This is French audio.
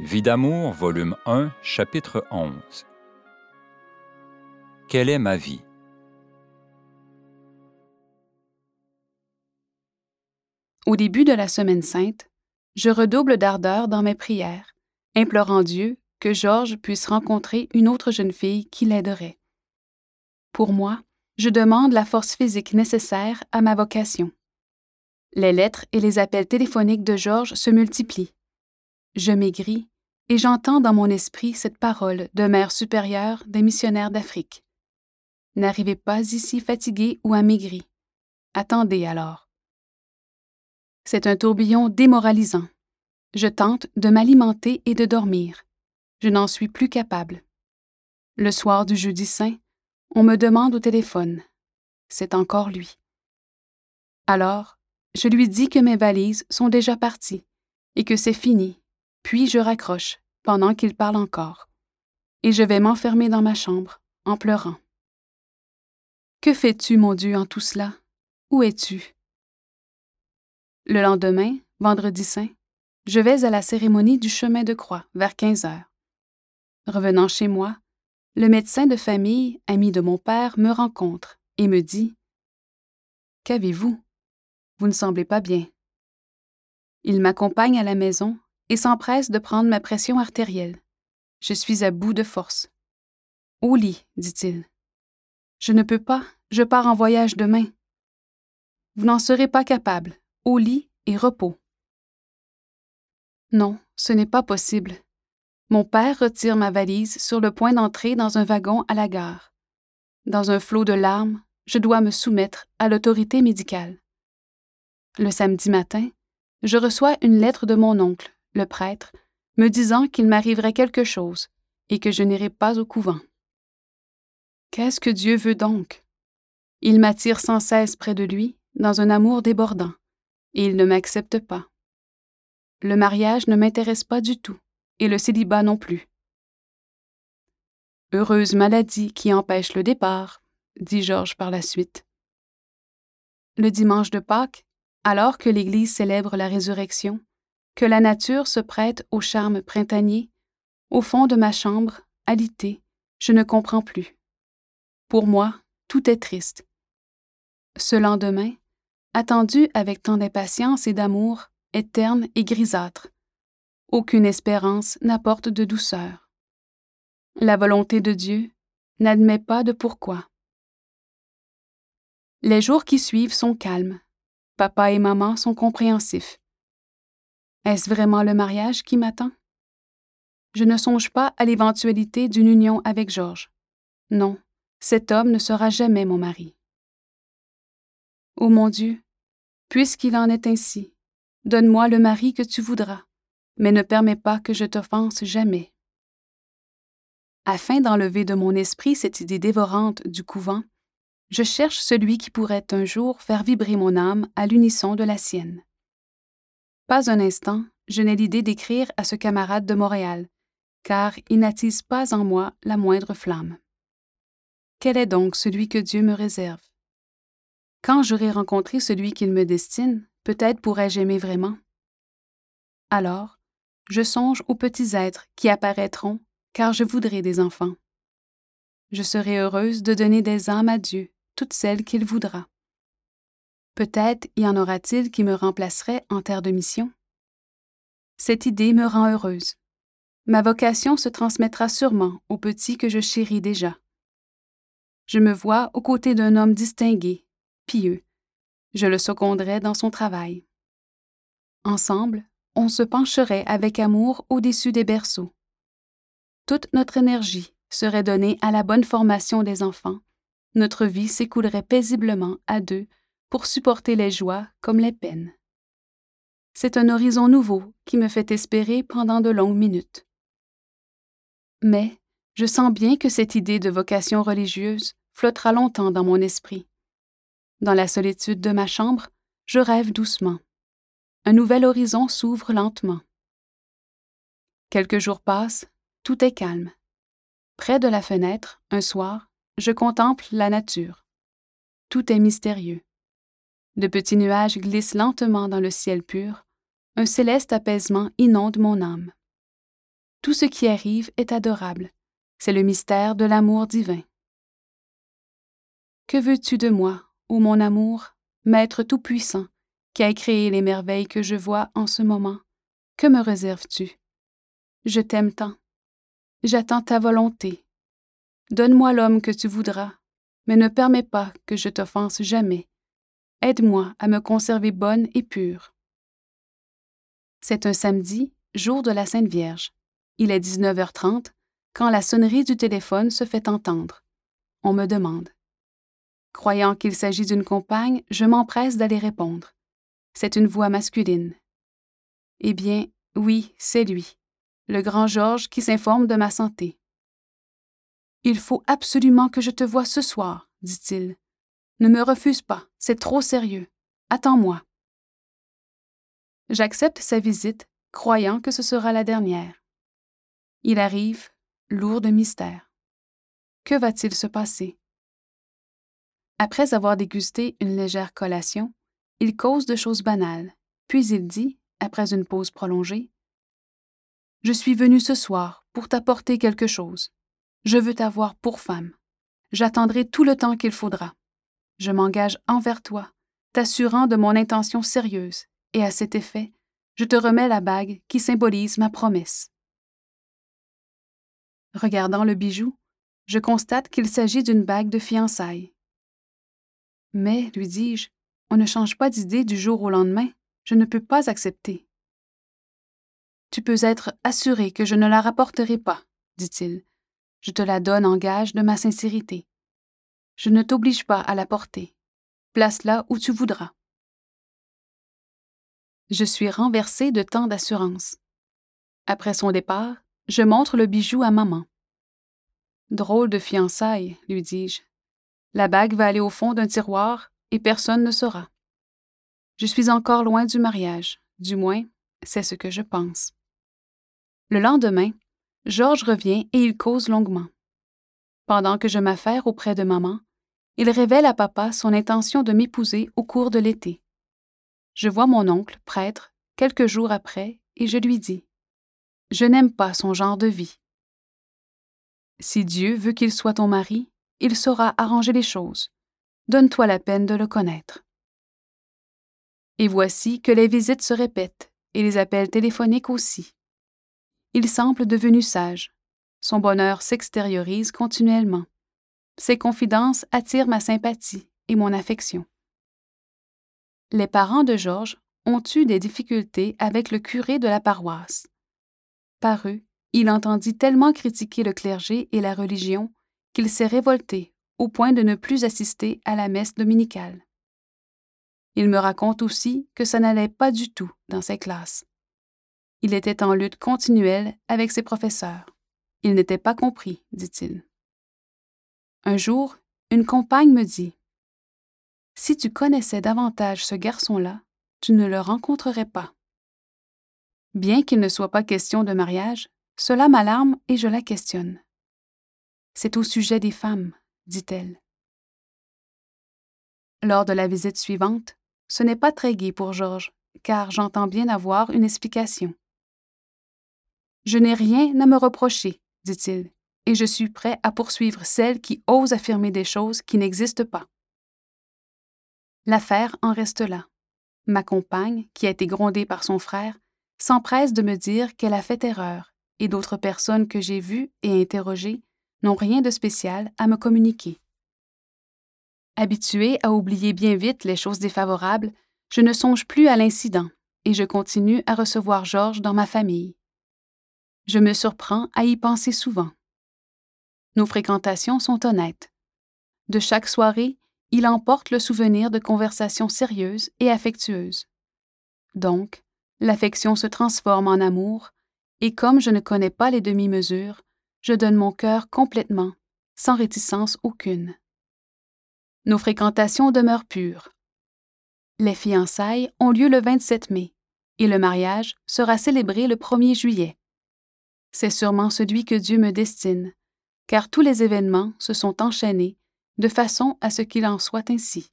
Vie d'amour, volume 1, chapitre 11. Quelle est ma vie? Au début de la Semaine sainte, je redouble d'ardeur dans mes prières, implorant Dieu que Georges puisse rencontrer une autre jeune fille qui l'aiderait. Pour moi, je demande la force physique nécessaire à ma vocation. Les lettres et les appels téléphoniques de Georges se multiplient. Je maigris et j'entends dans mon esprit cette parole de mère supérieure des missionnaires d'Afrique. N'arrivez pas ici fatigué ou amaigri. Attendez alors. C'est un tourbillon démoralisant. Je tente de m'alimenter et de dormir. Je n'en suis plus capable. Le soir du jeudi saint, on me demande au téléphone. C'est encore lui. Alors, je lui dis que mes valises sont déjà parties et que c'est fini puis je raccroche, pendant qu'il parle encore, et je vais m'enfermer dans ma chambre, en pleurant. Que fais-tu, mon Dieu, en tout cela? Où es-tu? Le lendemain, vendredi saint, je vais à la cérémonie du chemin de croix vers 15 heures. Revenant chez moi, le médecin de famille, ami de mon père, me rencontre et me dit Qu'avez-vous? Vous ne semblez pas bien. Il m'accompagne à la maison et s'empresse de prendre ma pression artérielle. Je suis à bout de force. Au lit, dit-il. Je ne peux pas, je pars en voyage demain. Vous n'en serez pas capable. Au lit et repos. Non, ce n'est pas possible. Mon père retire ma valise sur le point d'entrer dans un wagon à la gare. Dans un flot de larmes, je dois me soumettre à l'autorité médicale. Le samedi matin, je reçois une lettre de mon oncle le prêtre, me disant qu'il m'arriverait quelque chose et que je n'irai pas au couvent. Qu'est-ce que Dieu veut donc? Il m'attire sans cesse près de lui, dans un amour débordant, et il ne m'accepte pas. Le mariage ne m'intéresse pas du tout, et le célibat non plus. Heureuse maladie qui empêche le départ, dit Georges par la suite. Le dimanche de Pâques, alors que l'Église célèbre la résurrection, que la nature se prête au charme printanier, au fond de ma chambre, alité, je ne comprends plus. Pour moi, tout est triste. Ce lendemain, attendu avec tant d'impatience et d'amour, est terne et grisâtre. Aucune espérance n'apporte de douceur. La volonté de Dieu n'admet pas de pourquoi. Les jours qui suivent sont calmes. Papa et maman sont compréhensifs. Est-ce vraiment le mariage qui m'attend? Je ne songe pas à l'éventualité d'une union avec Georges. Non, cet homme ne sera jamais mon mari. Ô mon Dieu, puisqu'il en est ainsi, donne-moi le mari que tu voudras, mais ne permets pas que je t'offense jamais. Afin d'enlever de mon esprit cette idée dévorante du couvent, je cherche celui qui pourrait un jour faire vibrer mon âme à l'unisson de la sienne. Pas un instant, je n'ai l'idée d'écrire à ce camarade de Montréal, car il n'attise pas en moi la moindre flamme. Quel est donc celui que Dieu me réserve? Quand j'aurai rencontré celui qu'il me destine, peut-être pourrai-je aimer vraiment. Alors, je songe aux petits êtres qui apparaîtront, car je voudrais des enfants. Je serai heureuse de donner des âmes à Dieu, toutes celles qu'il voudra. Peut-être y en aura-t-il qui me remplaceraient en terre de mission? Cette idée me rend heureuse. Ma vocation se transmettra sûrement au petit que je chéris déjà. Je me vois aux côtés d'un homme distingué, pieux. Je le seconderai dans son travail. Ensemble, on se pencherait avec amour au-dessus des berceaux. Toute notre énergie serait donnée à la bonne formation des enfants. Notre vie s'écoulerait paisiblement à deux pour supporter les joies comme les peines. C'est un horizon nouveau qui me fait espérer pendant de longues minutes. Mais je sens bien que cette idée de vocation religieuse flottera longtemps dans mon esprit. Dans la solitude de ma chambre, je rêve doucement. Un nouvel horizon s'ouvre lentement. Quelques jours passent, tout est calme. Près de la fenêtre, un soir, je contemple la nature. Tout est mystérieux. De petits nuages glissent lentement dans le ciel pur, un céleste apaisement inonde mon âme. Tout ce qui arrive est adorable. C'est le mystère de l'amour divin. Que veux-tu de moi, ô mon amour, Maître Tout-Puissant, qui a créé les merveilles que je vois en ce moment? Que me réserves-tu? Je t'aime tant. J'attends ta volonté. Donne-moi l'homme que tu voudras, mais ne permets pas que je t'offense jamais. Aide-moi à me conserver bonne et pure. C'est un samedi, jour de la Sainte Vierge. Il est 19h30 quand la sonnerie du téléphone se fait entendre. On me demande. Croyant qu'il s'agit d'une compagne, je m'empresse d'aller répondre. C'est une voix masculine. Eh bien, oui, c'est lui, le grand Georges qui s'informe de ma santé. Il faut absolument que je te voie ce soir, dit-il. Ne me refuse pas, c'est trop sérieux. Attends-moi. J'accepte sa visite, croyant que ce sera la dernière. Il arrive, lourd de mystère. Que va-t-il se passer? Après avoir dégusté une légère collation, il cause de choses banales, puis il dit, après une pause prolongée, Je suis venu ce soir pour t'apporter quelque chose. Je veux t'avoir pour femme. J'attendrai tout le temps qu'il faudra. Je m'engage envers toi, t'assurant de mon intention sérieuse, et à cet effet, je te remets la bague qui symbolise ma promesse. Regardant le bijou, je constate qu'il s'agit d'une bague de fiançailles. Mais, lui dis-je, on ne change pas d'idée du jour au lendemain. Je ne peux pas accepter. Tu peux être assuré que je ne la rapporterai pas, dit-il. Je te la donne en gage de ma sincérité. Je ne t'oblige pas à la porter. Place-la où tu voudras. Je suis renversée de tant d'assurance. Après son départ, je montre le bijou à maman. Drôle de fiançailles, lui dis-je. La bague va aller au fond d'un tiroir et personne ne saura. Je suis encore loin du mariage, du moins, c'est ce que je pense. Le lendemain, Georges revient et il cause longuement. Pendant que je m'affaire auprès de maman, il révèle à papa son intention de m'épouser au cours de l'été. Je vois mon oncle, prêtre, quelques jours après, et je lui dis je n'aime pas son genre de vie. Si Dieu veut qu'il soit ton mari, il saura arranger les choses. Donne-toi la peine de le connaître. Et voici que les visites se répètent, et les appels téléphoniques aussi. Il semble devenu sage. Son bonheur s'extériorise continuellement. Ses confidences attirent ma sympathie et mon affection. Les parents de Georges ont eu des difficultés avec le curé de la paroisse. Par eux, il entendit tellement critiquer le clergé et la religion qu'il s'est révolté au point de ne plus assister à la messe dominicale. Il me raconte aussi que ça n'allait pas du tout dans ses classes. Il était en lutte continuelle avec ses professeurs. Il n'était pas compris, dit-il. Un jour, une compagne me dit Si tu connaissais davantage ce garçon-là, tu ne le rencontrerais pas. Bien qu'il ne soit pas question de mariage, cela m'alarme et je la questionne. C'est au sujet des femmes, dit-elle. Lors de la visite suivante, ce n'est pas très gai pour Georges, car j'entends bien avoir une explication. Je n'ai rien à me reprocher, dit-il, et je suis prêt à poursuivre celles qui osent affirmer des choses qui n'existent pas. L'affaire en reste là. Ma compagne, qui a été grondée par son frère, s'empresse de me dire qu'elle a fait erreur, et d'autres personnes que j'ai vues et interrogées n'ont rien de spécial à me communiquer. Habituée à oublier bien vite les choses défavorables, je ne songe plus à l'incident et je continue à recevoir Georges dans ma famille. Je me surprends à y penser souvent. Nos fréquentations sont honnêtes. De chaque soirée, il emporte le souvenir de conversations sérieuses et affectueuses. Donc, L'affection se transforme en amour, et comme je ne connais pas les demi-mesures, je donne mon cœur complètement, sans réticence aucune. Nos fréquentations demeurent pures. Les fiançailles ont lieu le 27 mai, et le mariage sera célébré le 1er juillet. C'est sûrement celui que Dieu me destine, car tous les événements se sont enchaînés de façon à ce qu'il en soit ainsi.